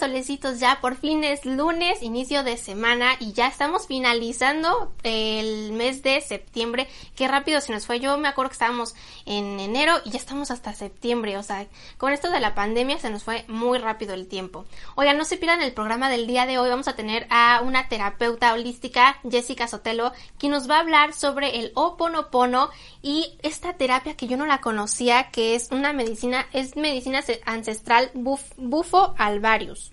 Solecitos ya, por fin es lunes, inicio de semana y ya estamos finalizando el mes de septiembre. Qué rápido se nos fue. Yo me acuerdo que estábamos en enero y ya estamos hasta septiembre. O sea, con esto de la pandemia se nos fue muy rápido el tiempo. Oigan, no se pierdan el programa del día de hoy. Vamos a tener a una terapeuta holística, Jessica Sotelo, quien nos va a hablar sobre el Oponopono y esta terapia que yo no la conocía, que es una medicina, es medicina ancestral bufo alvarius.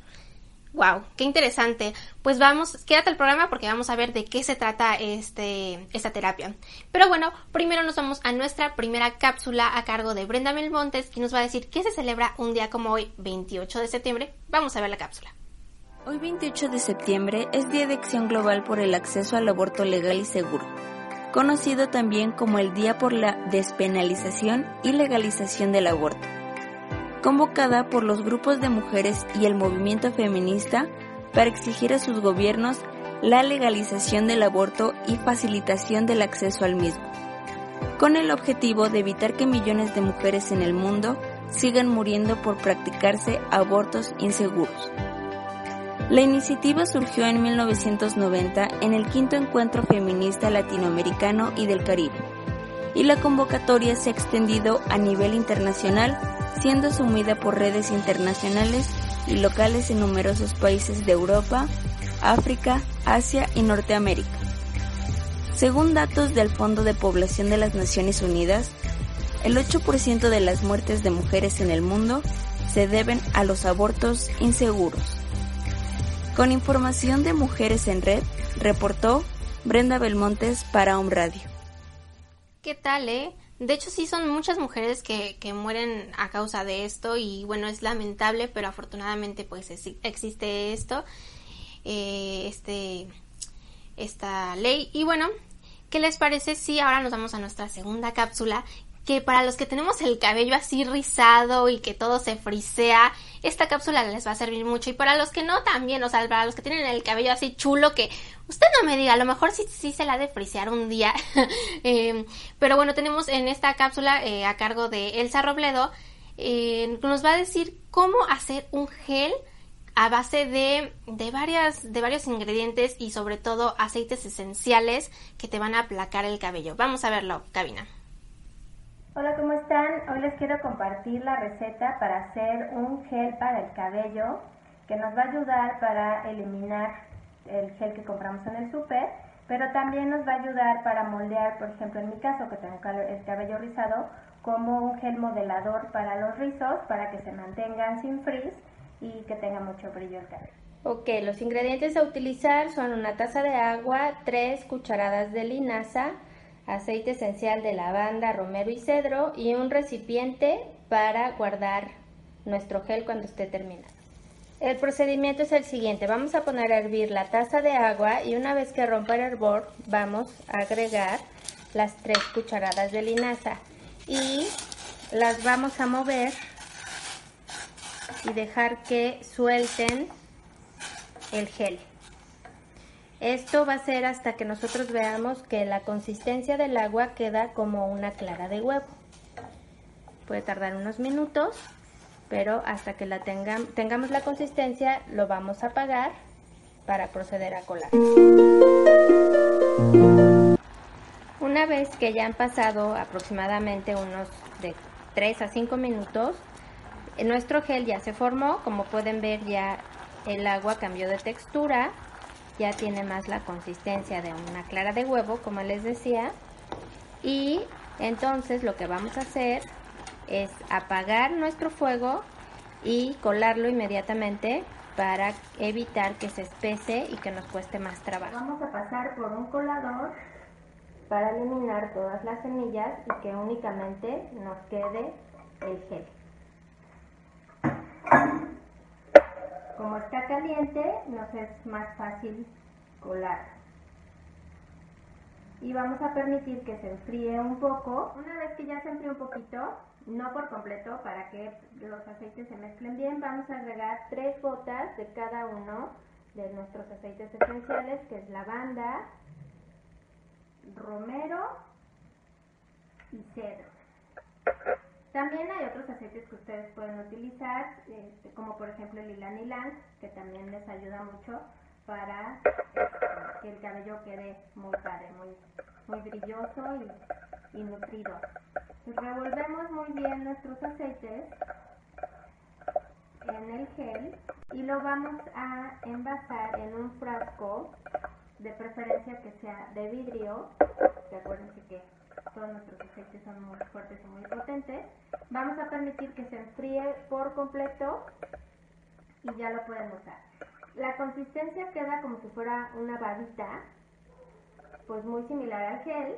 Wow, qué interesante. Pues vamos, quédate al programa porque vamos a ver de qué se trata este, esta terapia. Pero bueno, primero nos vamos a nuestra primera cápsula a cargo de Brenda Melmontes, que nos va a decir qué se celebra un día como hoy, 28 de septiembre. Vamos a ver la cápsula. Hoy 28 de septiembre es Día de Acción Global por el Acceso al Aborto Legal y Seguro, conocido también como el Día por la Despenalización y Legalización del Aborto convocada por los grupos de mujeres y el movimiento feminista para exigir a sus gobiernos la legalización del aborto y facilitación del acceso al mismo, con el objetivo de evitar que millones de mujeres en el mundo sigan muriendo por practicarse abortos inseguros. La iniciativa surgió en 1990 en el quinto encuentro feminista latinoamericano y del Caribe, y la convocatoria se ha extendido a nivel internacional siendo asumida por redes internacionales y locales en numerosos países de Europa, África, Asia y Norteamérica. Según datos del Fondo de Población de las Naciones Unidas, el 8% de las muertes de mujeres en el mundo se deben a los abortos inseguros. Con información de Mujeres en Red, reportó Brenda Belmontes para Home Radio. ¿Qué tal, eh? De hecho, sí son muchas mujeres que, que mueren a causa de esto y bueno, es lamentable, pero afortunadamente pues existe esto, eh, este, esta ley. Y bueno, ¿qué les parece si ahora nos vamos a nuestra segunda cápsula que para los que tenemos el cabello así rizado y que todo se frisea, esta cápsula les va a servir mucho. Y para los que no, también, o sea, para los que tienen el cabello así chulo, que usted no me diga, a lo mejor sí, sí se la ha de frisear un día. Eh, pero bueno, tenemos en esta cápsula eh, a cargo de Elsa Robledo, eh, nos va a decir cómo hacer un gel a base de, de, varias, de varios ingredientes y sobre todo aceites esenciales que te van a aplacar el cabello. Vamos a verlo, cabina. Hola, ¿cómo están? Hoy les quiero compartir la receta para hacer un gel para el cabello que nos va a ayudar para eliminar el gel que compramos en el súper, pero también nos va a ayudar para moldear, por ejemplo, en mi caso que tengo el cabello rizado, como un gel modelador para los rizos para que se mantengan sin frizz y que tenga mucho brillo el cabello. Ok, los ingredientes a utilizar son una taza de agua, tres cucharadas de linaza, aceite esencial de lavanda, romero y cedro y un recipiente para guardar nuestro gel cuando esté terminado. El procedimiento es el siguiente, vamos a poner a hervir la taza de agua y una vez que rompa el hervor vamos a agregar las tres cucharadas de linaza y las vamos a mover y dejar que suelten el gel. Esto va a ser hasta que nosotros veamos que la consistencia del agua queda como una clara de huevo. Puede tardar unos minutos, pero hasta que la tengamos la consistencia lo vamos a apagar para proceder a colar. Una vez que ya han pasado aproximadamente unos de 3 a 5 minutos, nuestro gel ya se formó, como pueden ver ya el agua cambió de textura ya tiene más la consistencia de una clara de huevo, como les decía. Y entonces lo que vamos a hacer es apagar nuestro fuego y colarlo inmediatamente para evitar que se espese y que nos cueste más trabajo. Vamos a pasar por un colador para eliminar todas las semillas y que únicamente nos quede el gel. Como está caliente, nos es más fácil colar. Y vamos a permitir que se enfríe un poco. Una vez que ya se enfríe un poquito, no por completo, para que los aceites se mezclen bien, vamos a agregar tres gotas de cada uno de nuestros aceites esenciales, que es lavanda, romero y cedro. También hay otros aceites que ustedes pueden utilizar, este, como por ejemplo el ylang ylang, que también les ayuda mucho para este, que el cabello quede muy padre, muy, muy brilloso y, y nutrido. Revolvemos muy bien nuestros aceites en el gel y lo vamos a envasar en un frasco, de preferencia que sea de vidrio, que acuérdense que todos nuestros aceites son muy fuertes y muy potentes. Vamos a permitir que se enfríe por completo y ya lo pueden usar. La consistencia queda como si fuera una babita, pues muy similar al gel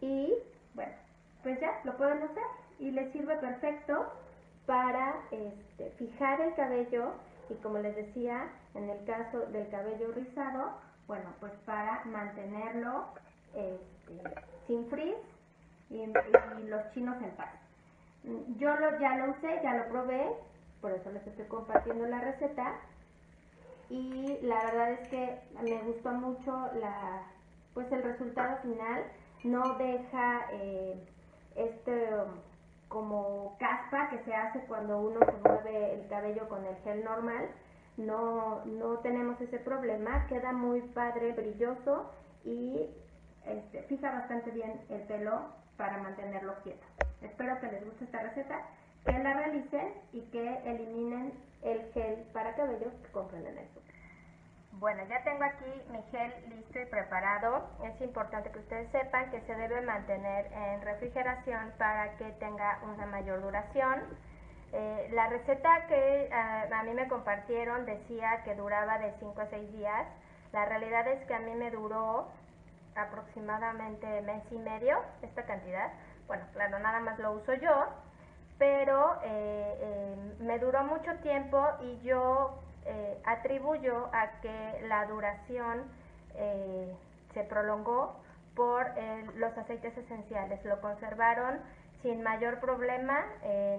y bueno, pues ya lo pueden usar y les sirve perfecto para este, fijar el cabello y como les decía, en el caso del cabello rizado, bueno, pues para mantenerlo este, sin frizz y, los chinos en paz. Yo lo, ya lo usé, ya lo probé, por eso les estoy compartiendo la receta y la verdad es que me gustó mucho la, pues el resultado final, no deja eh, este como caspa que se hace cuando uno se mueve el cabello con el gel normal. No, no tenemos ese problema, queda muy padre, brilloso y este, fija bastante bien el pelo para mantenerlo quieto. Espero que les guste esta receta, que la realicen y que eliminen el gel para cabello que compren en el bueno, ya tengo aquí mi gel listo y preparado. Es importante que ustedes sepan que se debe mantener en refrigeración para que tenga una mayor duración. Eh, la receta que eh, a mí me compartieron decía que duraba de 5 a 6 días. La realidad es que a mí me duró aproximadamente mes y medio esta cantidad. Bueno, claro, nada más lo uso yo, pero eh, me duró mucho tiempo y yo eh, atribuyo a que la duración eh, se prolongó por eh, los aceites esenciales. Lo conservaron sin mayor problema,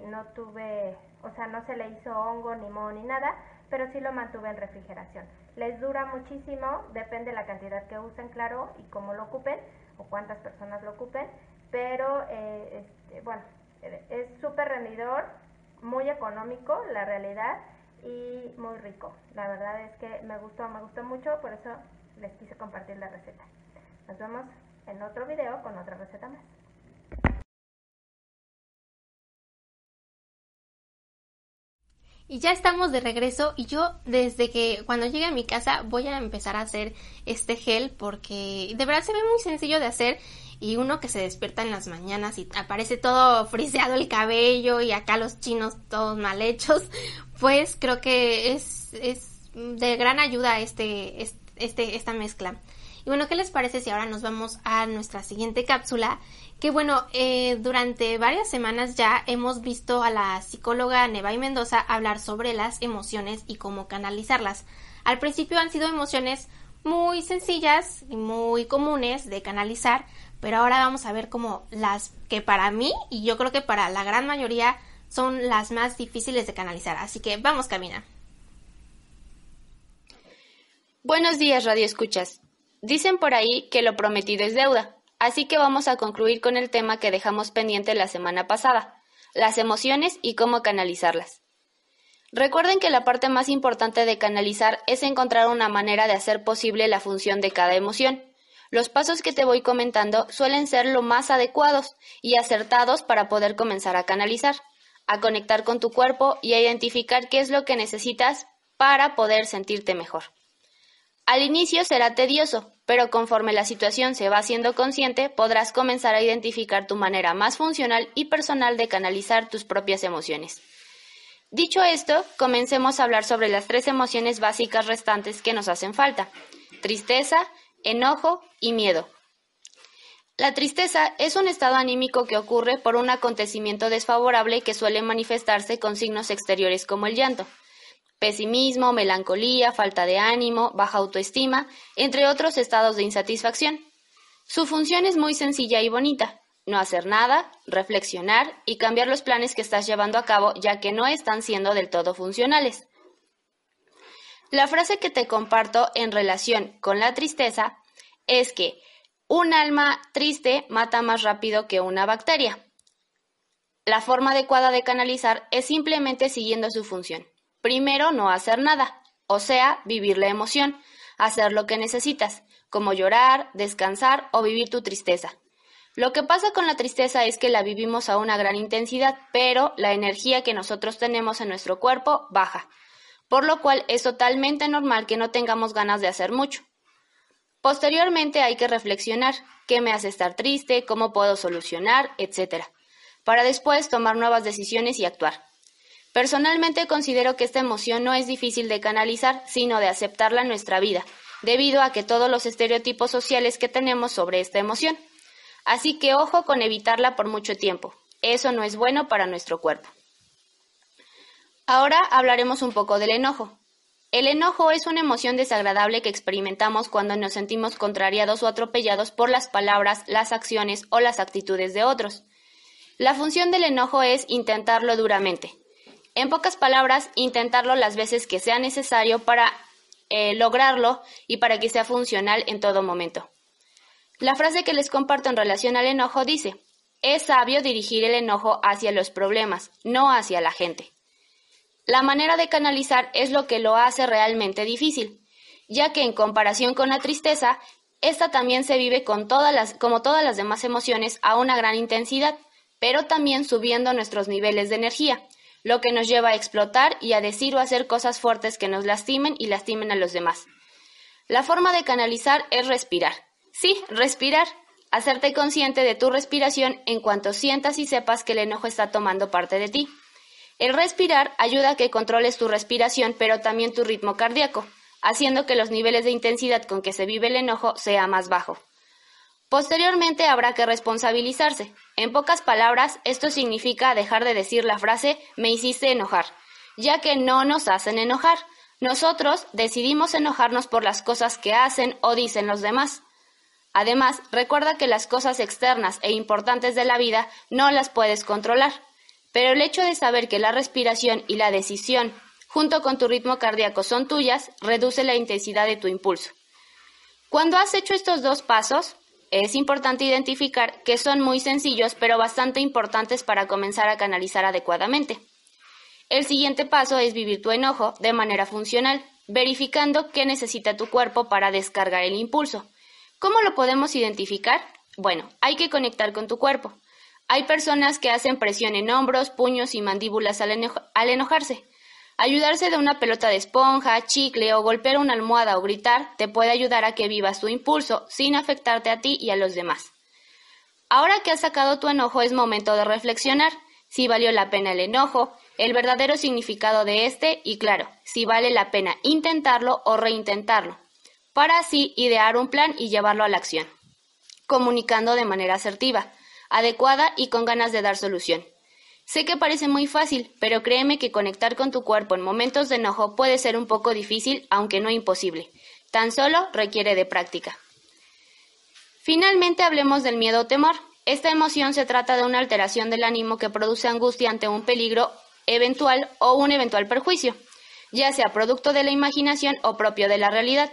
no tuve, o sea, no se le hizo hongo, ni moho, ni nada, pero sí lo mantuve en refrigeración. Les dura muchísimo, depende de la cantidad que usen, claro, y cómo lo ocupen, o cuántas personas lo ocupen, pero este, bueno, es súper rendidor, muy económico, la realidad, y muy rico. La verdad es que me gustó, me gustó mucho, por eso les quise compartir la receta. Nos vemos en otro video con otra receta más. Y ya estamos de regreso y yo desde que cuando llegue a mi casa voy a empezar a hacer este gel porque de verdad se ve muy sencillo de hacer y uno que se despierta en las mañanas y aparece todo friseado el cabello y acá los chinos todos mal hechos, pues creo que es, es de gran ayuda este, este, esta mezcla. Y bueno, ¿qué les parece si ahora nos vamos a nuestra siguiente cápsula? Que bueno, eh, durante varias semanas ya hemos visto a la psicóloga Nevai Mendoza hablar sobre las emociones y cómo canalizarlas. Al principio han sido emociones muy sencillas y muy comunes de canalizar, pero ahora vamos a ver como las que para mí y yo creo que para la gran mayoría son las más difíciles de canalizar. Así que vamos, Camina. Buenos días, Radio Escuchas. Dicen por ahí que lo prometido es deuda, así que vamos a concluir con el tema que dejamos pendiente la semana pasada, las emociones y cómo canalizarlas. Recuerden que la parte más importante de canalizar es encontrar una manera de hacer posible la función de cada emoción. Los pasos que te voy comentando suelen ser lo más adecuados y acertados para poder comenzar a canalizar, a conectar con tu cuerpo y a identificar qué es lo que necesitas para poder sentirte mejor. Al inicio será tedioso, pero conforme la situación se va haciendo consciente, podrás comenzar a identificar tu manera más funcional y personal de canalizar tus propias emociones. Dicho esto, comencemos a hablar sobre las tres emociones básicas restantes que nos hacen falta. Tristeza, enojo y miedo. La tristeza es un estado anímico que ocurre por un acontecimiento desfavorable que suele manifestarse con signos exteriores como el llanto, pesimismo, melancolía, falta de ánimo, baja autoestima, entre otros estados de insatisfacción. Su función es muy sencilla y bonita, no hacer nada, reflexionar y cambiar los planes que estás llevando a cabo ya que no están siendo del todo funcionales. La frase que te comparto en relación con la tristeza es que un alma triste mata más rápido que una bacteria. La forma adecuada de canalizar es simplemente siguiendo su función. Primero, no hacer nada, o sea, vivir la emoción, hacer lo que necesitas, como llorar, descansar o vivir tu tristeza. Lo que pasa con la tristeza es que la vivimos a una gran intensidad, pero la energía que nosotros tenemos en nuestro cuerpo baja, por lo cual es totalmente normal que no tengamos ganas de hacer mucho. Posteriormente hay que reflexionar qué me hace estar triste, cómo puedo solucionar, etc., para después tomar nuevas decisiones y actuar. Personalmente considero que esta emoción no es difícil de canalizar, sino de aceptarla en nuestra vida, debido a que todos los estereotipos sociales que tenemos sobre esta emoción. Así que ojo con evitarla por mucho tiempo. Eso no es bueno para nuestro cuerpo. Ahora hablaremos un poco del enojo. El enojo es una emoción desagradable que experimentamos cuando nos sentimos contrariados o atropellados por las palabras, las acciones o las actitudes de otros. La función del enojo es intentarlo duramente. En pocas palabras, intentarlo las veces que sea necesario para eh, lograrlo y para que sea funcional en todo momento. La frase que les comparto en relación al enojo dice, es sabio dirigir el enojo hacia los problemas, no hacia la gente. La manera de canalizar es lo que lo hace realmente difícil, ya que en comparación con la tristeza, esta también se vive con todas las, como todas las demás emociones a una gran intensidad, pero también subiendo nuestros niveles de energía, lo que nos lleva a explotar y a decir o hacer cosas fuertes que nos lastimen y lastimen a los demás. La forma de canalizar es respirar. Sí, respirar. Hacerte consciente de tu respiración en cuanto sientas y sepas que el enojo está tomando parte de ti. El respirar ayuda a que controles tu respiración, pero también tu ritmo cardíaco, haciendo que los niveles de intensidad con que se vive el enojo sea más bajo. Posteriormente habrá que responsabilizarse. En pocas palabras, esto significa dejar de decir la frase me hiciste enojar, ya que no nos hacen enojar. Nosotros decidimos enojarnos por las cosas que hacen o dicen los demás. Además, recuerda que las cosas externas e importantes de la vida no las puedes controlar, pero el hecho de saber que la respiración y la decisión, junto con tu ritmo cardíaco, son tuyas, reduce la intensidad de tu impulso. Cuando has hecho estos dos pasos, es importante identificar que son muy sencillos pero bastante importantes para comenzar a canalizar adecuadamente. El siguiente paso es vivir tu enojo de manera funcional, verificando qué necesita tu cuerpo para descargar el impulso. ¿Cómo lo podemos identificar? Bueno, hay que conectar con tu cuerpo. Hay personas que hacen presión en hombros, puños y mandíbulas al, enojarse. Ayudarse de una pelota de esponja, chicle o golpear una almohada o gritar te puede ayudar a que vivas tu impulso sin afectarte a ti y a los demás. Ahora que has sacado tu enojo es momento de reflexionar si valió la pena el enojo, el verdadero significado de este y claro, si vale la pena intentarlo o reintentarlo para así idear un plan y llevarlo a la acción, comunicando de manera asertiva, adecuada y con ganas de dar solución. Sé que parece muy fácil, pero créeme que conectar con tu cuerpo en momentos de enojo puede ser un poco difícil, aunque no imposible. Tan solo requiere de práctica. Finalmente hablemos del miedo o temor. Esta emoción se trata de una alteración del ánimo que produce angustia ante un peligro eventual o un eventual perjuicio, ya sea producto de la imaginación o propio de la realidad.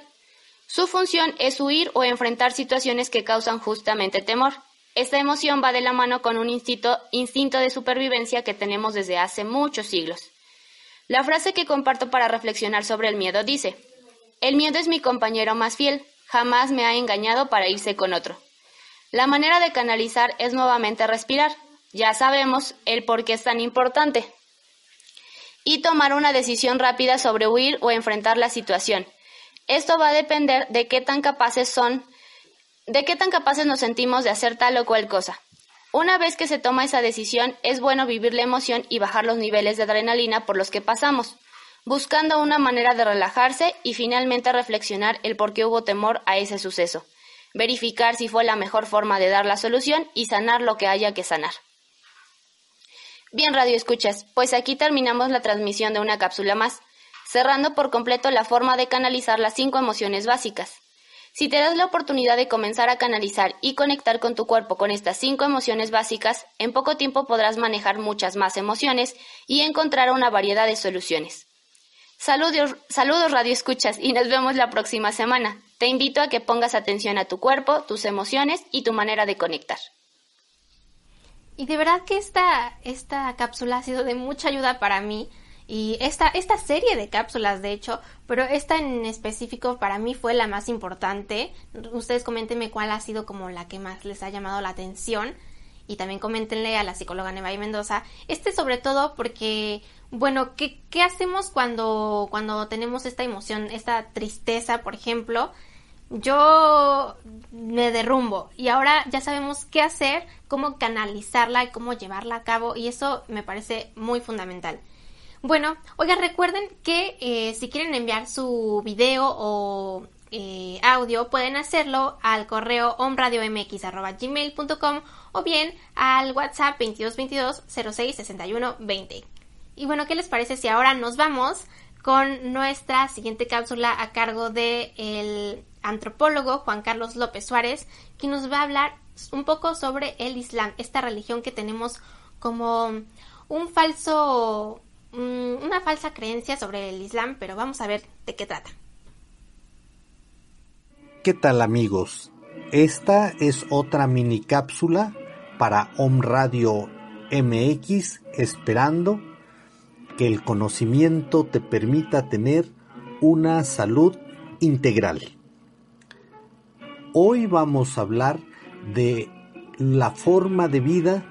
Su función es huir o enfrentar situaciones que causan justamente temor. Esta emoción va de la mano con un instinto, de supervivencia que tenemos desde hace muchos siglos. La frase que comparto para reflexionar sobre el miedo dice, El miedo es mi compañero más fiel, jamás me ha engañado para irse con otro. La manera de canalizar es nuevamente respirar. Ya sabemos el por qué es tan importante. Y tomar una decisión rápida sobre huir o enfrentar la situación, esto va a depender de qué tan capaces son, de qué tan capaces nos sentimos de hacer tal o cual cosa. Una vez que se toma esa decisión, es bueno vivir la emoción y bajar los niveles de adrenalina por los que pasamos, buscando una manera de relajarse y finalmente reflexionar el por qué hubo temor a ese suceso. verificar si fue la mejor forma de dar la solución y sanar lo que haya que sanar. Bien, Radio Escuchas, pues aquí terminamos la transmisión de una cápsula más, cerrando por completo la forma de canalizar las cinco emociones básicas. Si te das la oportunidad de comenzar a canalizar y conectar con tu cuerpo con estas cinco emociones básicas, en poco tiempo podrás manejar muchas más emociones y encontrar una variedad de soluciones. Saludos, saludos Radio Escuchas y nos vemos la próxima semana. Te invito a que pongas atención a tu cuerpo, tus emociones y tu manera de conectar. Y de verdad que esta, esta cápsula ha sido de mucha ayuda para mí. Y esta, esta serie de cápsulas, de hecho, pero esta en específico para mí fue la más importante. Ustedes coméntenme cuál ha sido como la que más les ha llamado la atención. Y también coméntenle a la psicóloga Neva Mendoza. Este sobre todo porque, bueno, ¿qué, ¿qué hacemos cuando, cuando tenemos esta emoción, esta tristeza, por ejemplo? yo me derrumbo y ahora ya sabemos qué hacer, cómo canalizarla y cómo llevarla a cabo y eso me parece muy fundamental. Bueno, oigan, recuerden que eh, si quieren enviar su video o eh, audio pueden hacerlo al correo omradiomx.gmail.com o bien al WhatsApp 2222 06 61 20. Y bueno, ¿qué les parece si ahora nos vamos con nuestra siguiente cápsula a cargo de el antropólogo Juan Carlos López Suárez, que nos va a hablar un poco sobre el Islam, esta religión que tenemos como un falso, una falsa creencia sobre el Islam, pero vamos a ver de qué trata. ¿Qué tal amigos? Esta es otra mini cápsula para Om Radio MX, esperando que el conocimiento te permita tener una salud integral. Hoy vamos a hablar de la forma de vida,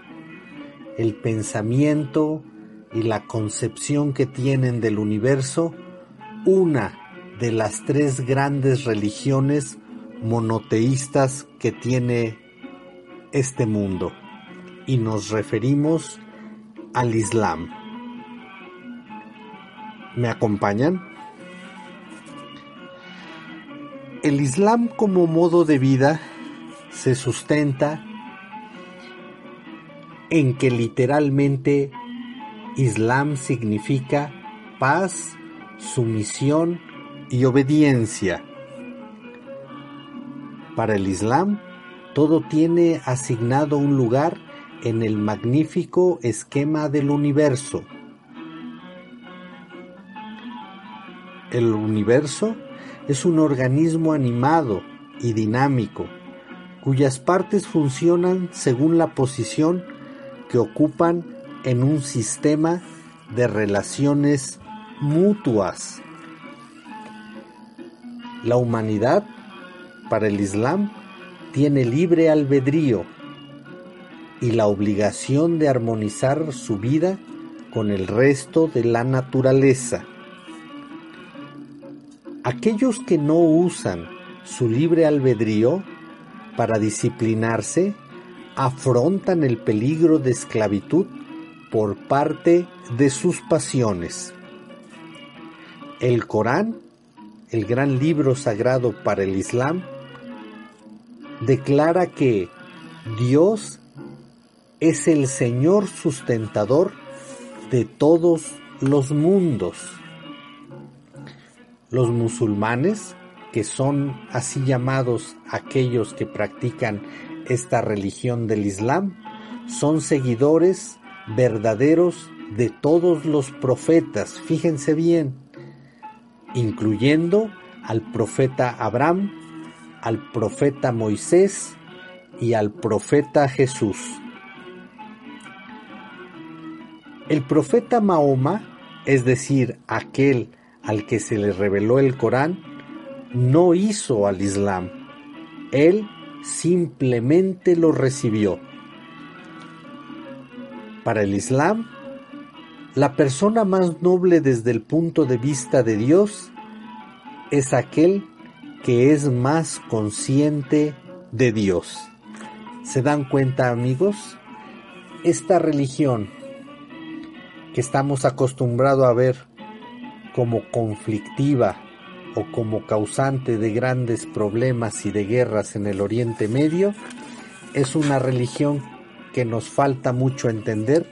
el pensamiento y la concepción que tienen del universo una de las tres grandes religiones monoteístas que tiene este mundo y nos referimos al Islam. ¿Me acompañan? El Islam como modo de vida se sustenta en que literalmente Islam significa paz, sumisión y obediencia. Para el Islam, todo tiene asignado un lugar en el magnífico esquema del universo. El universo es un organismo animado y dinámico, cuyas partes funcionan según la posición que ocupan en un sistema de relaciones mutuas. La humanidad, para el Islam, tiene libre albedrío y la obligación de armonizar su vida con el resto de la naturaleza. Aquellos que no usan su libre albedrío para disciplinarse afrontan el peligro de esclavitud por parte de sus pasiones. El Corán, el gran libro sagrado para el Islam, declara que Dios es el Señor sustentador de todos los mundos los musulmanes, que son así llamados aquellos que practican esta religión del Islam, son seguidores verdaderos de todos los profetas, fíjense bien, incluyendo al profeta Abraham, al profeta Moisés y al profeta Jesús. El profeta Mahoma, es decir, aquel al que se le reveló el Corán no hizo al Islam. Él simplemente lo recibió. Para el Islam, la persona más noble desde el punto de vista de Dios es aquel que es más consciente de Dios. ¿Se dan cuenta amigos? Esta religión que estamos acostumbrados a ver como conflictiva, o como causante de grandes problemas y de guerras en el Oriente Medio, es una religión que nos falta mucho entender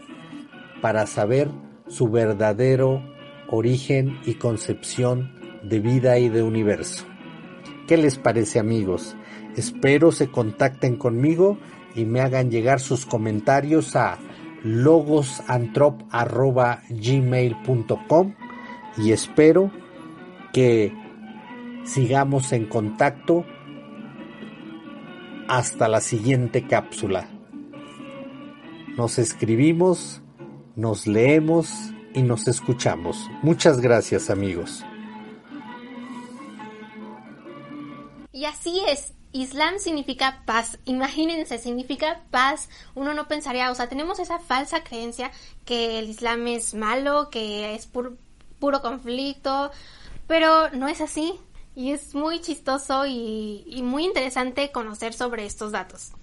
para saber su verdadero origen y concepción de vida y de universo. ¿Qué les parece amigos? Espero se contacten conmigo y me hagan llegar sus comentarios a logosantrop.gmail.com y espero que sigamos en contacto hasta la siguiente cápsula. Nos escribimos, nos leemos y nos escuchamos. Muchas gracias amigos. Y así es, Islam significa paz. Imagínense, significa paz. Uno no pensaría, o sea, tenemos esa falsa creencia que el Islam es malo, que es puro, conflicto, pero no es así. Y es muy chistoso y muy interesante conocer sobre estos datos.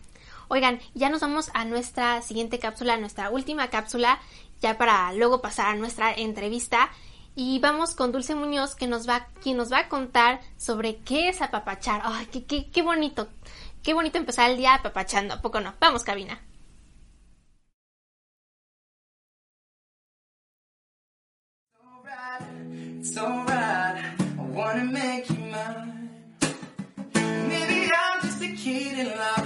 Oigan, ya nos vamos a nuestra siguiente cápsula, nuestra última cápsula, ya para luego pasar a nuestra entrevista. Y vamos con Dulce Muñoz, que nos va, quien nos va a contar sobre qué es apapachar. ¡Ay, qué, qué, qué bonito! Qué bonito empezar el día apapachando, ¿a poco no? Vamos, cabina. It's alright, I wanna make you mine. Maybe I'm just a kid in love,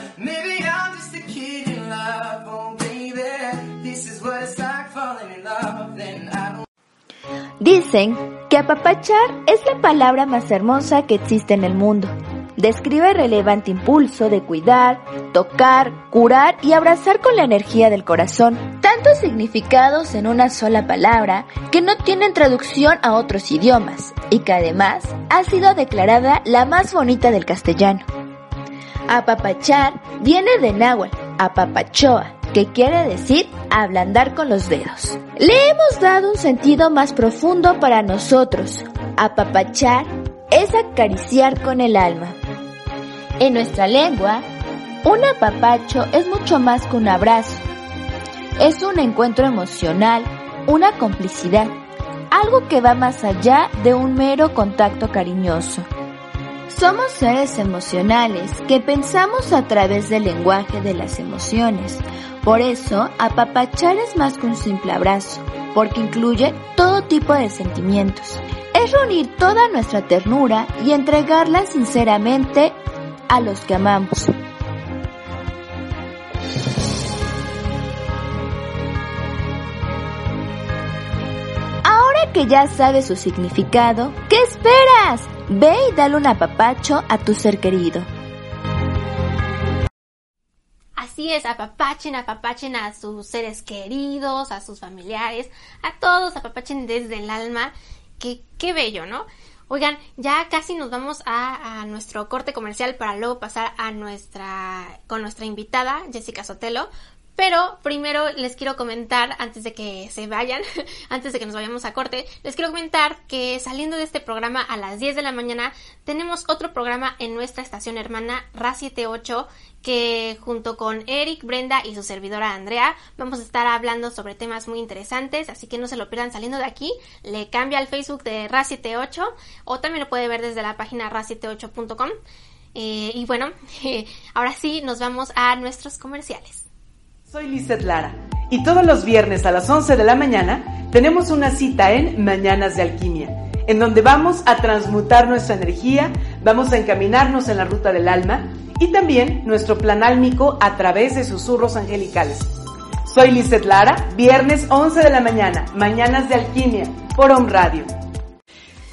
Dicen que apapachar es la palabra más hermosa que existe en el mundo. Describe el relevante impulso de cuidar, tocar, curar y abrazar con la energía del corazón. Tantos significados en una sola palabra que no tienen traducción a otros idiomas y que además ha sido declarada la más bonita del castellano. Apapachar viene de náhuatl, apapachoa, que quiere decir ablandar con los dedos. Le hemos dado un sentido más profundo para nosotros. Apapachar es acariciar con el alma. En nuestra lengua, un apapacho es mucho más que un abrazo. Es un encuentro emocional, una complicidad, algo que va más allá de un mero contacto cariñoso. Somos seres emocionales que pensamos a través del lenguaje de las emociones. Por eso, apapachar es más que un simple abrazo, porque incluye todo tipo de sentimientos. Es reunir toda nuestra ternura y entregarla sinceramente a los que amamos. Ahora que ya sabes su significado, ¿qué esperas? Ve y dale un apapacho a tu ser querido. Así es, apapachen, apapachen a sus seres queridos, a sus familiares, a todos, apapachen desde el alma. Qué, qué bello, ¿no? Oigan, ya casi nos vamos a, a, nuestro corte comercial para luego pasar a nuestra con nuestra invitada Jessica Sotelo. Pero primero les quiero comentar, antes de que se vayan, antes de que nos vayamos a corte, les quiero comentar que saliendo de este programa a las 10 de la mañana, tenemos otro programa en nuestra estación hermana RA78, que junto con Eric, Brenda y su servidora Andrea, vamos a estar hablando sobre temas muy interesantes, así que no se lo pierdan saliendo de aquí. Le cambia al Facebook de RA78 o también lo puede ver desde la página ra78.com. Eh, y bueno, ahora sí, nos vamos a nuestros comerciales. Soy Lizeth Lara y todos los viernes a las 11 de la mañana tenemos una cita en Mañanas de Alquimia, en donde vamos a transmutar nuestra energía, vamos a encaminarnos en la ruta del alma y también nuestro plan álmico a través de susurros angelicales. Soy Lizeth Lara, viernes 11 de la mañana, Mañanas de Alquimia, por Home Radio.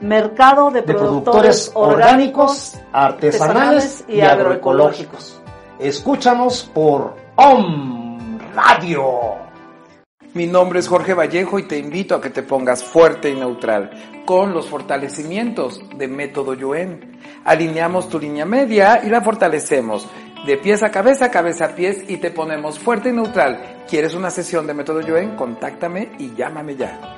Mercado de, de Productores, productores orgánicos, artesanales y agroecológicos. Escúchanos por OM Radio. Mi nombre es Jorge Vallejo y te invito a que te pongas fuerte y neutral con los fortalecimientos de Método Yuen. Alineamos tu línea media y la fortalecemos de pies a cabeza, cabeza a pies y te ponemos fuerte y neutral. ¿Quieres una sesión de Método Yuen? Contáctame y llámame ya.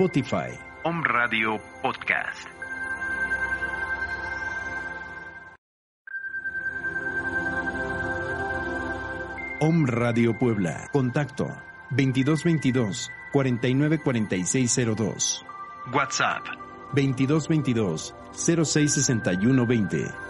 Spotify. Home Radio Podcast. Home Radio Puebla. Contacto 2222 494602. WhatsApp 2222 066120.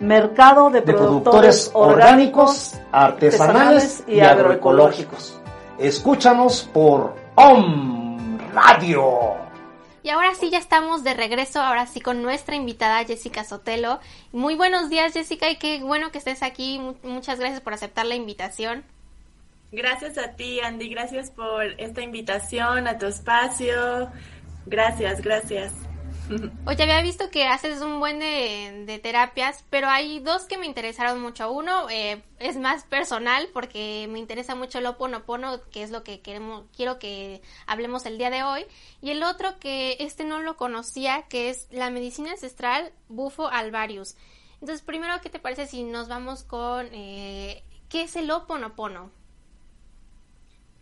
Mercado de, Productores, Orgánicos, Artesanales y Agroecológicos. Escúchanos por OM Radio. Y ahora sí, ya estamos de regreso, ahora sí con nuestra invitada Jessica Sotelo. Muy buenos días Jessica y qué bueno que estés aquí. Muchas gracias por aceptar la invitación. Gracias a ti Andy, gracias por esta invitación a tu espacio. Gracias, gracias. Oye, había visto que haces un buen de, terapias, pero hay dos que me interesaron mucho. Uno eh, es más personal porque me interesa mucho el oponopono, que es lo que queremos, quiero que hablemos el día de hoy. Y el otro que este no lo conocía, que es la medicina ancestral Bufo alvarius. Entonces, primero, ¿qué te parece si nos vamos con eh, qué es el oponopono?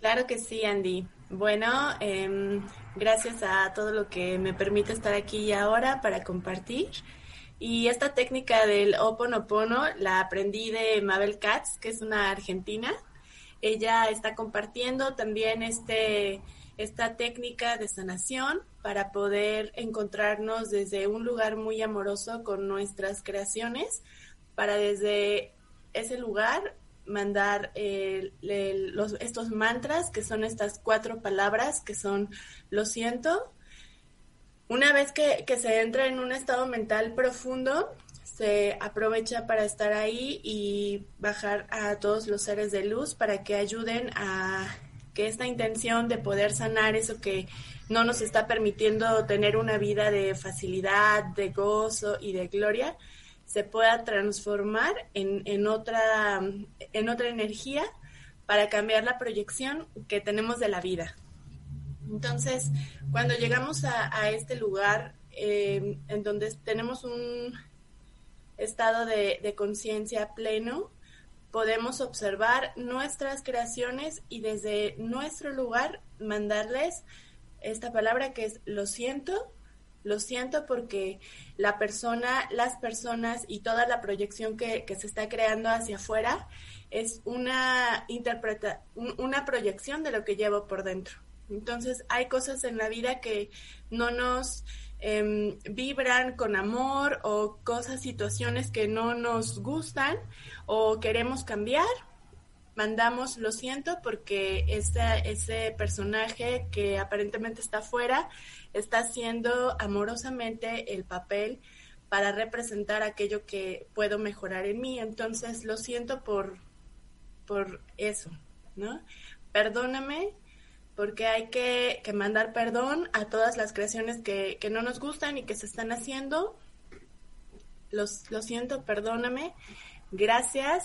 Claro que sí, Andy. Bueno, eh, gracias a todo lo que me permite estar aquí y ahora para compartir. Y esta técnica del Oponopono la aprendí de Mabel Katz, que es una argentina. Ella está compartiendo también este, esta técnica de sanación para poder encontrarnos desde un lugar muy amoroso con nuestras creaciones, para desde ese lugar mandar eh, los, estos mantras, que son estas cuatro palabras, que son lo siento. Una vez que, que se entra en un estado mental profundo, se aprovecha para estar ahí y bajar a todos los seres de luz para que ayuden a que esta intención de poder sanar eso que no nos está permitiendo tener una vida de facilidad, de gozo y de gloria, se pueda transformar en, en, otra, en otra energía para cambiar la proyección que tenemos de la vida. Entonces, cuando llegamos a, este lugar em, en donde tenemos un estado de, de conciencia pleno, podemos observar nuestras creaciones y desde nuestro lugar mandarles esta palabra que es lo siento, lo siento porque la persona, las personas y toda la proyección que, se está creando hacia afuera es una interpreta, una proyección de lo que llevo por dentro. Entonces hay cosas en la vida que no nos em, vibran con amor o cosas, situaciones que no nos gustan o queremos cambiar mandamos lo siento porque ese personaje que aparentemente está afuera está haciendo amorosamente el papel para representar aquello que puedo mejorar en mí. Entonces lo siento por, por eso, ¿no? Perdóname porque hay que, que mandar perdón a todas las creaciones que, que, no nos gustan y que se están haciendo. Los, lo siento, perdóname. Gracias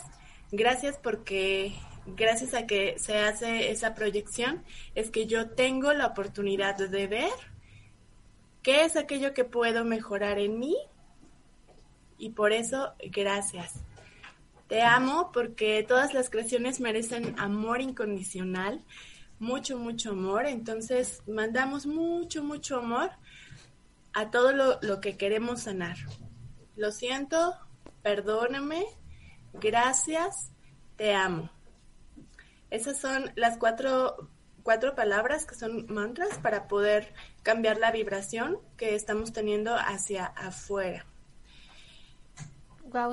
Gracias porque gracias a que se hace esa proyección es que yo tengo la oportunidad de ver qué es aquello que puedo mejorar en mí y por eso gracias. Te amo porque todas las creaciones merecen amor incondicional, mucho, mucho amor. Entonces mandamos mucho, mucho amor a todo lo, lo que queremos sanar. Lo siento, perdóname gracias, te amo. Esas son las cuatro, cuatro palabras que son mantras para poder cambiar la vibración que estamos teniendo hacia afuera.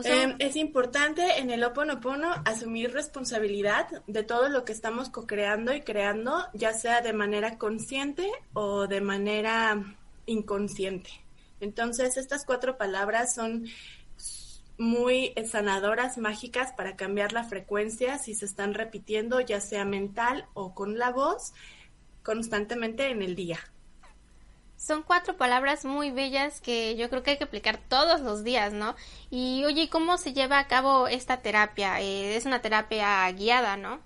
Em, es importante en el Oponopono asumir responsabilidad de todo lo que estamos co-creando y creando, ya sea de manera consciente o de manera inconsciente. Entonces, estas cuatro palabras son muy sanadoras, mágicas para cambiar la frecuencia si se están repitiendo, ya sea mental o con la voz, constantemente en el día. Son cuatro palabras muy bellas que yo creo que hay que aplicar todos los días, ¿no? Y oye, ¿cómo se lleva a cabo esta terapia? Eh, es una terapia guiada, ¿no?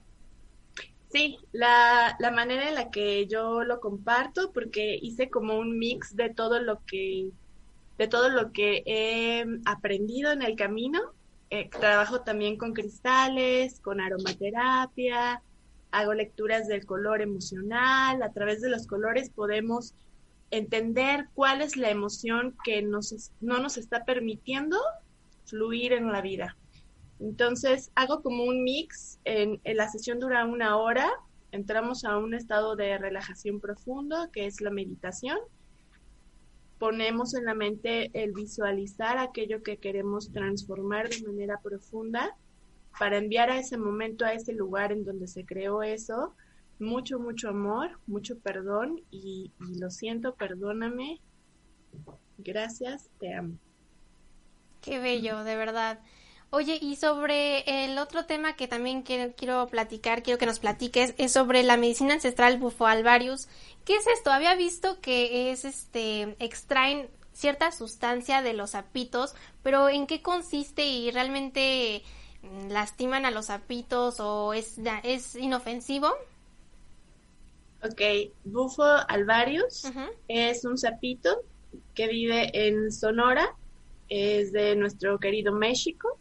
Sí, la, la manera en la que yo lo comparto, porque hice como un mix de todo lo que de todo lo que he aprendido en el camino eh, trabajo también con cristales, con aromaterapia, hago lecturas del color emocional. A través de los colores podemos entender cuál es la emoción que nos, no nos está permitiendo fluir en la vida. Entonces hago como un mix, en, la sesión dura una hora, entramos a un estado de relajación profundo, que es la meditación. Ponemos en la mente el visualizar aquello que queremos transformar de manera profunda para enviar a ese momento, a ese lugar en donde se creó eso, mucho, mucho amor, mucho perdón y, lo siento, perdóname, gracias, te amo. Qué bello, de verdad. Oye, y sobre el otro tema que también quiero, quiero, platicar, quiero que nos platiques, es sobre la medicina ancestral Bufo-alvarius. ¿Qué es esto? Había visto que es este extraen cierta sustancia de los sapitos, pero ¿en qué consiste y realmente lastiman a los sapitos o es, es inofensivo? Ok, Bufo alvarius es un sapito que vive en Sonora, es de nuestro querido México.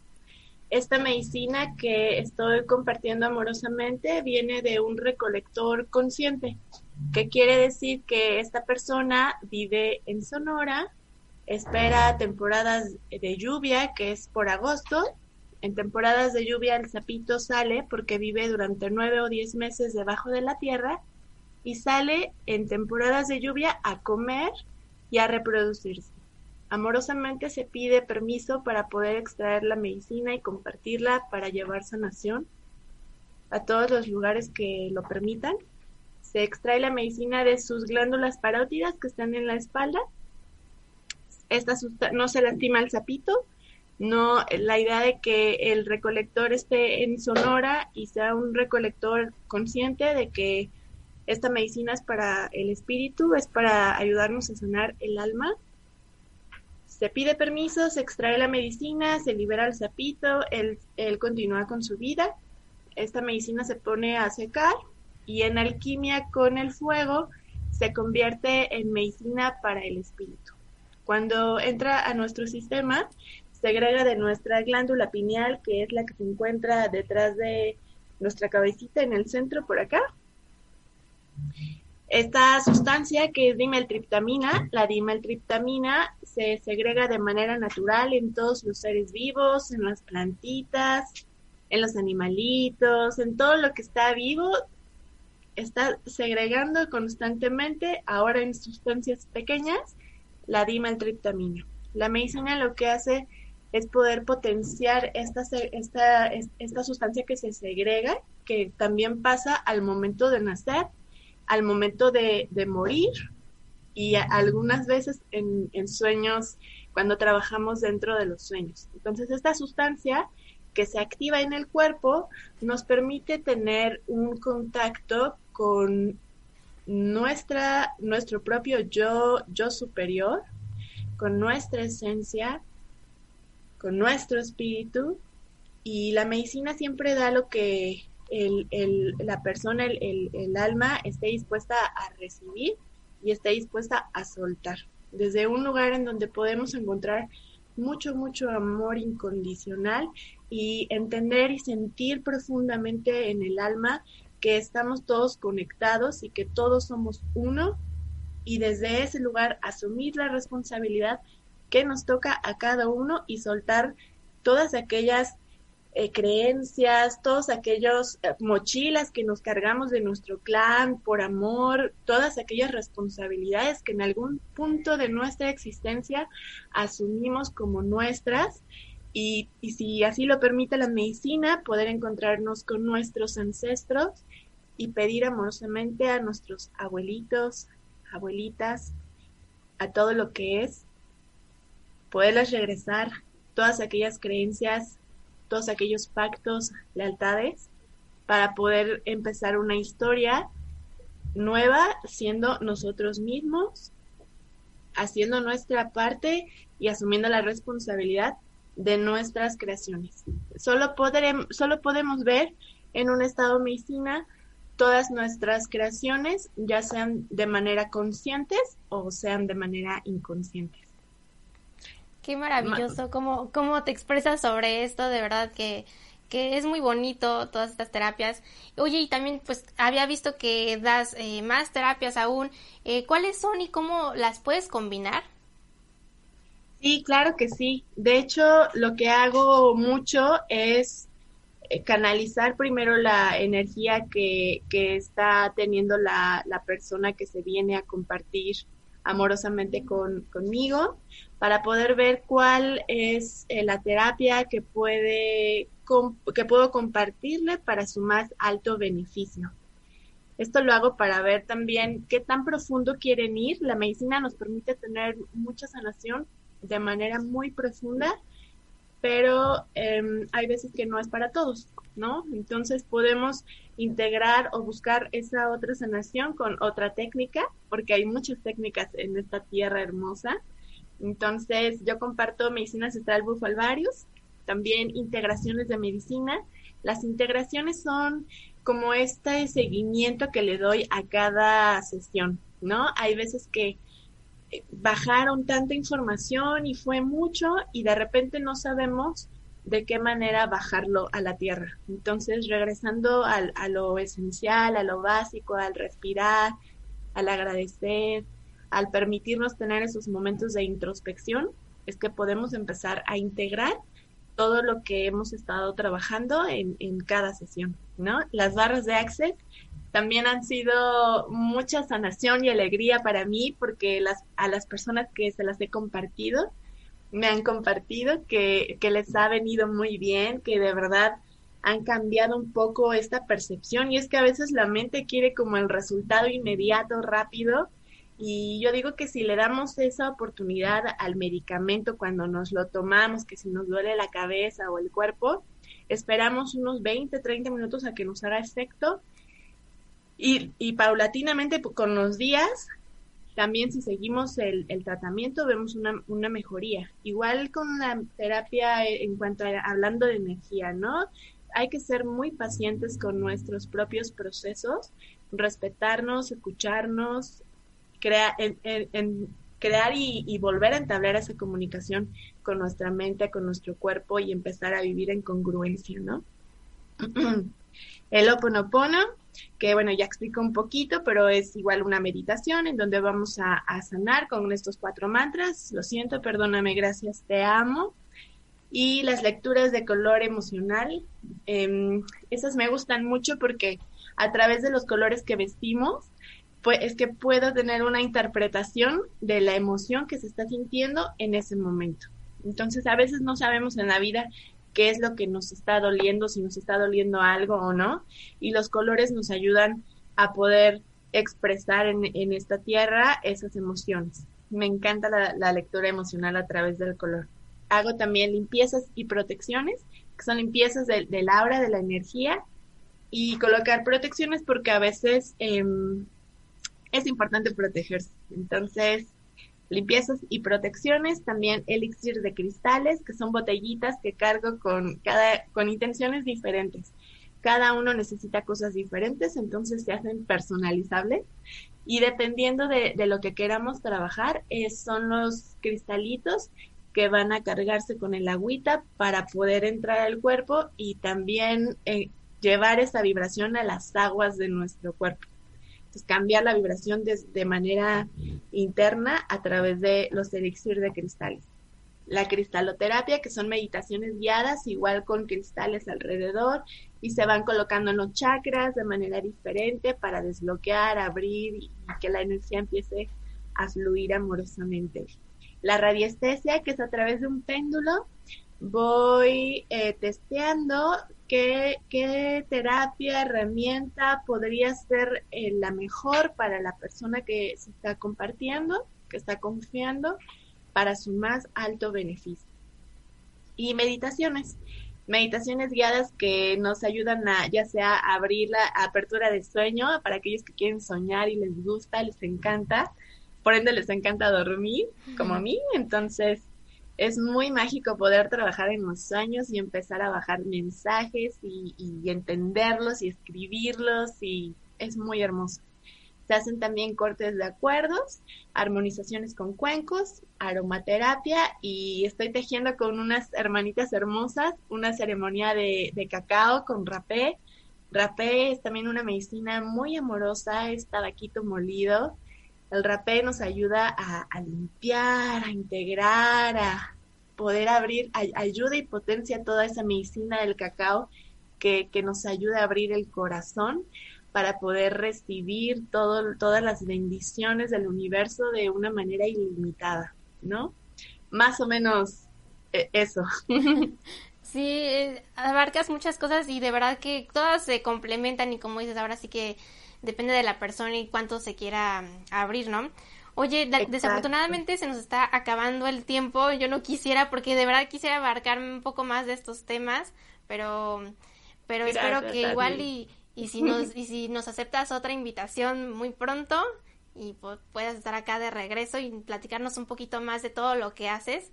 Esta medicina que estoy compartiendo amorosamente viene de un recolector consciente, que quiere decir que esta persona vive en Sonora, espera temporadas de lluvia, que es por agosto. En temporadas de lluvia el sapito sale porque vive durante nueve o diez meses debajo de la tierra y sale en temporadas de lluvia a comer y a reproducirse. Amorosamente se pide permiso para poder extraer la medicina y compartirla para llevar sanación a todos los lugares que lo permitan. Se extrae la medicina de sus glándulas parótidas que están en la espalda. No se lastima el sapito. No, la idea de que el recolector esté en Sonora y sea un recolector consciente de que esta medicina es para el espíritu, es para ayudarnos a sanar el alma se pide permiso, se extrae la medicina, se libera el sapito, él, él continúa con su vida. Esta medicina se pone a secar y en alquimia con el fuego se convierte en medicina para el espíritu. Cuando entra a nuestro sistema, se agrega de nuestra glándula pineal, que es la que se encuentra detrás de nuestra cabecita en el centro por acá. Esta sustancia que es dimeltriptamina, la dimeltriptamina se segrega de manera natural en todos los seres vivos, en las plantitas, en los animalitos, en todo lo que está vivo, está segregando constantemente, ahora en sustancias pequeñas, la dimeltriptamina. La medicina lo que hace es poder potenciar esta, esta, esta sustancia que se segrega, que también pasa al momento de nacer al momento de, morir y algunas veces en, en, sueños cuando trabajamos dentro de los sueños. Entonces esta sustancia que se activa en el cuerpo nos permite tener un contacto con nuestra, nuestro propio yo, yo superior, con nuestra esencia, con nuestro espíritu y la medicina siempre da lo que el, el, la persona, el, el, alma esté dispuesta a recibir y esté dispuesta a soltar. Desde un lugar en donde podemos encontrar mucho, mucho amor incondicional y entender y sentir profundamente en el alma que estamos todos conectados y que todos somos uno y desde ese lugar asumir la responsabilidad que nos toca a cada uno y soltar todas aquellas eh, creencias, todos aquellos eh, mochilas que nos cargamos de nuestro clan por amor, todas aquellas responsabilidades que en algún punto de nuestra existencia asumimos como nuestras. Y, y si así lo permite la medicina, poder encontrarnos con nuestros ancestros y pedir amorosamente a nuestros abuelitos, abuelitas, a todo lo que es, poderles regresar todas aquellas creencias todos aquellos pactos, lealtades, para poder empezar una historia nueva siendo nosotros mismos, haciendo nuestra parte y asumiendo la responsabilidad de nuestras creaciones. Solo, solo podemos ver en un estado medicina todas nuestras creaciones, ya sean de manera conscientes o sean de manera inconscientes. Qué maravilloso, cómo, cómo te expresas sobre esto, de verdad que, que es muy bonito todas estas terapias. Oye, y también pues había visto que das eh, más terapias aún. Eh, ¿Cuáles son y cómo las puedes combinar? Sí, claro que sí. De hecho, lo que hago mucho es eh, canalizar primero la energía que, que está teniendo la, la persona que se viene a compartir amorosamente con, conmigo para poder ver cuál es eh, la terapia que puede que puedo compartirle para su más alto beneficio. Esto lo hago para ver también qué tan profundo quieren ir. La medicina nos permite tener mucha sanación de manera muy profunda, pero em, hay veces que no es para todos, ¿no? Entonces podemos integrar o buscar esa otra sanación con otra técnica, porque hay muchas técnicas en esta tierra hermosa entonces, yo comparto medicina ancestral bufalvarius, también integraciones de medicina. Las integraciones son como este seguimiento que le doy a cada sesión, ¿no? Hay veces que eh, bajaron tanta información y fue mucho y de repente no sabemos de qué manera bajarlo a la tierra. Entonces, regresando al, a lo esencial, a lo básico, al respirar, al agradecer, al permitirnos tener esos momentos de introspección, es que podemos empezar a integrar todo lo que hemos estado trabajando en, cada sesión, ¿no? Las barras de Access también han sido mucha sanación y alegría para mí porque las, a las personas que se las he compartido, me han compartido que, que les ha venido muy bien, que de verdad han cambiado un poco esta percepción. Y es que a veces la mente quiere como el resultado inmediato, rápido, y yo digo que si le damos esa oportunidad al medicamento cuando nos lo tomamos, que si nos duele la cabeza o el cuerpo, esperamos unos 20, 30 minutos a que nos haga efecto. Y, y paulatinamente con los días, también si seguimos el, el tratamiento, vemos una, una, mejoría. Igual con la terapia en cuanto a hablando de energía, ¿no? Hay que ser muy pacientes con nuestros propios procesos, respetarnos, escucharnos, crea, en, crear y, volver a entablar esa comunicación con nuestra mente, con nuestro cuerpo y empezar a vivir en congruencia, ¿no? El Oponopono, que bueno, ya explico un poquito, pero es igual una meditación en donde vamos a, sanar con estos cuatro mantras. Lo siento, perdóname, gracias, te amo. Y las lecturas de color emocional, em, esas me gustan mucho porque a través de los colores que vestimos, pues es que puedo tener una interpretación de la emoción que se está sintiendo en ese momento. Entonces, a veces no sabemos en la vida qué es lo que nos está doliendo, si nos está doliendo algo o no, y los colores nos ayudan a poder expresar en, esta tierra esas emociones. Me encanta la, lectura emocional a través del color. Hago también limpiezas y protecciones, que son limpiezas del aura, de la energía, y colocar protecciones porque a veces em, es importante protegerse. Entonces, limpiezas y protecciones, también elixir de cristales, que son botellitas que cargo con cada con intenciones diferentes. Cada uno necesita cosas diferentes, entonces se hacen personalizables y dependiendo de, lo que queramos trabajar, eh, son los cristalitos que van a cargarse con el agüita para poder entrar al cuerpo y también eh, llevar esa vibración a las aguas de nuestro cuerpo cambiar la vibración de, manera interna a través de los elixir de cristales. La cristaloterapia, que son meditaciones guiadas, igual con cristales alrededor, y se van colocando en los chakras de manera diferente para desbloquear, abrir y, que la energía empiece a fluir amorosamente. La radiestesia, que es a través de un péndulo, voy eh, testeando qué, qué, terapia, herramienta podría ser eh, la mejor para la persona que se está compartiendo, que está confiando, para su más alto beneficio. Y meditaciones, meditaciones guiadas que nos ayudan a ya sea abrir la apertura de sueño para aquellos que quieren soñar y les gusta, les encanta, por ende les encanta dormir, como a mí, entonces es muy mágico poder trabajar en los sueños y empezar a bajar mensajes y, entenderlos y escribirlos y es muy hermoso. Se hacen también cortes de acuerdos, armonizaciones con cuencos, aromaterapia y estoy tejiendo con unas hermanitas hermosas una ceremonia de, de cacao con rapé. Rapé es también una medicina muy amorosa, es tabaquito molido. El rapé nos ayuda a, limpiar, a integrar, a poder abrir, ayuda y potencia toda esa medicina del cacao que, que nos ayuda a abrir el corazón para poder recibir todo, todas las bendiciones del universo de una manera ilimitada, ¿no? Más o menos eh, eso. Sí, eh, abarcas muchas cosas y de verdad que todas se complementan y como dices, ahora sí que depende de la persona y cuánto se quiera mm, abrir, ¿no? Oye, desafortunadamente se nos está acabando el tiempo, yo no quisiera porque de verdad quisiera abarcarme un poco más de estos temas, pero pero espero que igual y, y si nos, y si nos aceptas otra invitación muy pronto y puedas estar acá de regreso y platicarnos un poquito más de todo lo que haces.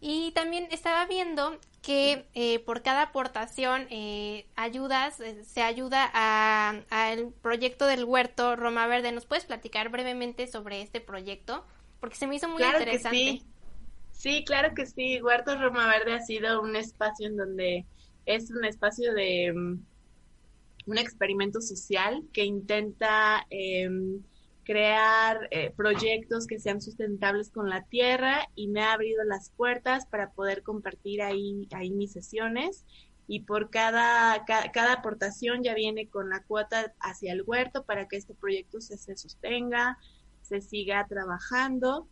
Y también estaba viendo que eh, por cada aportación eh, ayudas, eh, se ayuda al proyecto del huerto Roma Verde. ¿Nos puedes platicar brevemente sobre este proyecto? Porque se me hizo muy interesante. sí. sí, claro que sí. Huerto Roma Verde ha sido un espacio en donde es un espacio de mm, un experimento social que intenta em, crear eh, proyectos que sean sustentables con la tierra y me ha abrido las puertas para poder compartir ahí, ahí mis sesiones. Y por cada, cada, aportación ya viene con la cuota hacia el huerto para que este proyecto se, se sostenga, se siga trabajando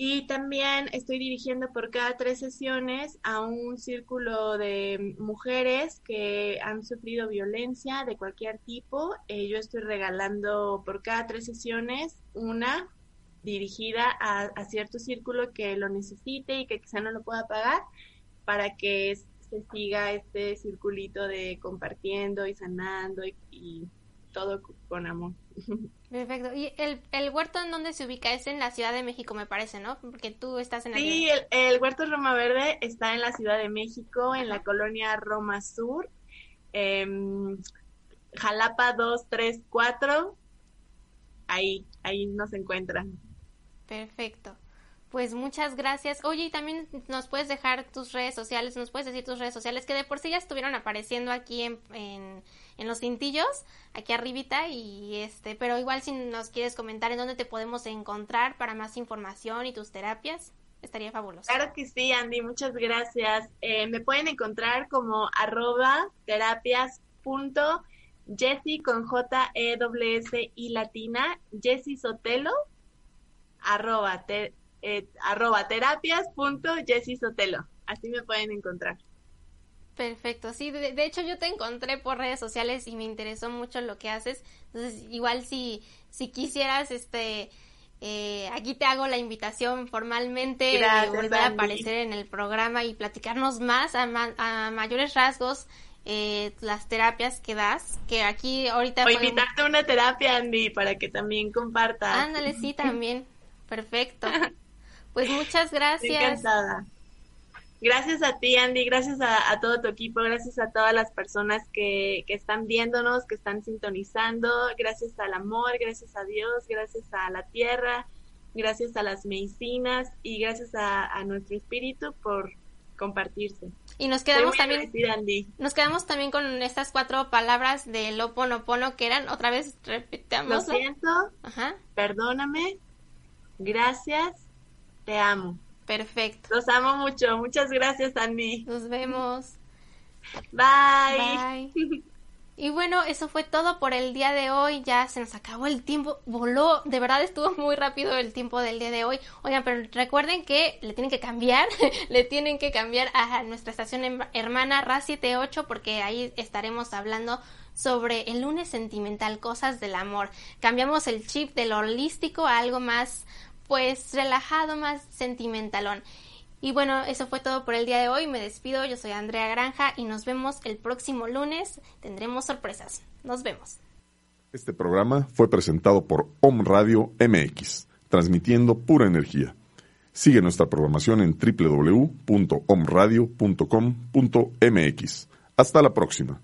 y también estoy dirigiendo por cada tres sesiones a un círculo de mujeres que han sufrido violencia de cualquier tipo. Eh, yo estoy regalando por cada tres sesiones una dirigida a, cierto círculo que lo necesite y que quizá no lo pueda pagar para que se siga este circulito de compartiendo y sanando y todo con amor. Perfecto. ¿Y el, el huerto en dónde se ubica? Es en la Ciudad de México, me parece, ¿no? Porque tú estás en la Sí, el, el, huerto Roma Verde está en la Ciudad de México, en la colonia Roma Sur, eh, Jalapa 234. Ahí, ahí nos encuentran. Perfecto. Pues muchas gracias. Oye, y también nos puedes dejar tus redes sociales, nos puedes decir tus redes sociales, que de por sí ya estuvieron apareciendo aquí en, en, en, los cintillos, aquí arribita, y este, pero igual si nos quieres comentar en dónde te podemos encontrar para más información y tus terapias, estaría fabuloso. Claro que sí, Andy, muchas gracias. Eh, me pueden encontrar como arroba terapias punto con J E W S y latina, Jessie Sotelo, arroba eh, arroba Así me pueden encontrar. Perfecto, sí, de, hecho yo te encontré por redes sociales y me interesó mucho lo que haces. Entonces, igual si, si quisieras, este, eh, aquí te hago la invitación formalmente de volver a aparecer en el programa y platicarnos más a, a mayores rasgos eh, las terapias que das, que aquí ahorita... O invitarte a una terapia, Andy, para que también compartas. Ándale, sí, también. Perfecto. Pues muchas gracias. Encantada. Gracias a ti, Andy, gracias a, todo tu equipo, gracias a todas las personas que, que, están viéndonos, que están sintonizando, gracias al amor, gracias a Dios, gracias a la tierra, gracias a las medicinas y gracias a, nuestro espíritu por compartirse. Y nos quedamos también nos quedamos también con estas cuatro palabras de Loponopono que eran otra vez repitamos. Lo siento. Perdóname. Gracias te amo. Perfecto. Los amo mucho. Muchas gracias, Andy. Nos vemos. Bye. Bye. Y bueno, eso fue todo por el día de hoy. Ya se nos acabó el tiempo. Voló. De verdad estuvo muy rápido el tiempo del día de hoy. Oigan, pero recuerden que le tienen que cambiar. le tienen que cambiar a nuestra estación hermana RA78 porque ahí estaremos hablando sobre el lunes sentimental, cosas del amor. Cambiamos el chip del holístico a algo más pues relajado, más sentimentalón. Y bueno, eso fue todo por el día de hoy. Me despido, yo soy Andrea Granja y nos vemos el próximo lunes. Tendremos sorpresas. Nos vemos. Este programa fue presentado por Om Radio MX, transmitiendo pura energía. Sigue nuestra programación en www.omradio.com.mx. Hasta la próxima.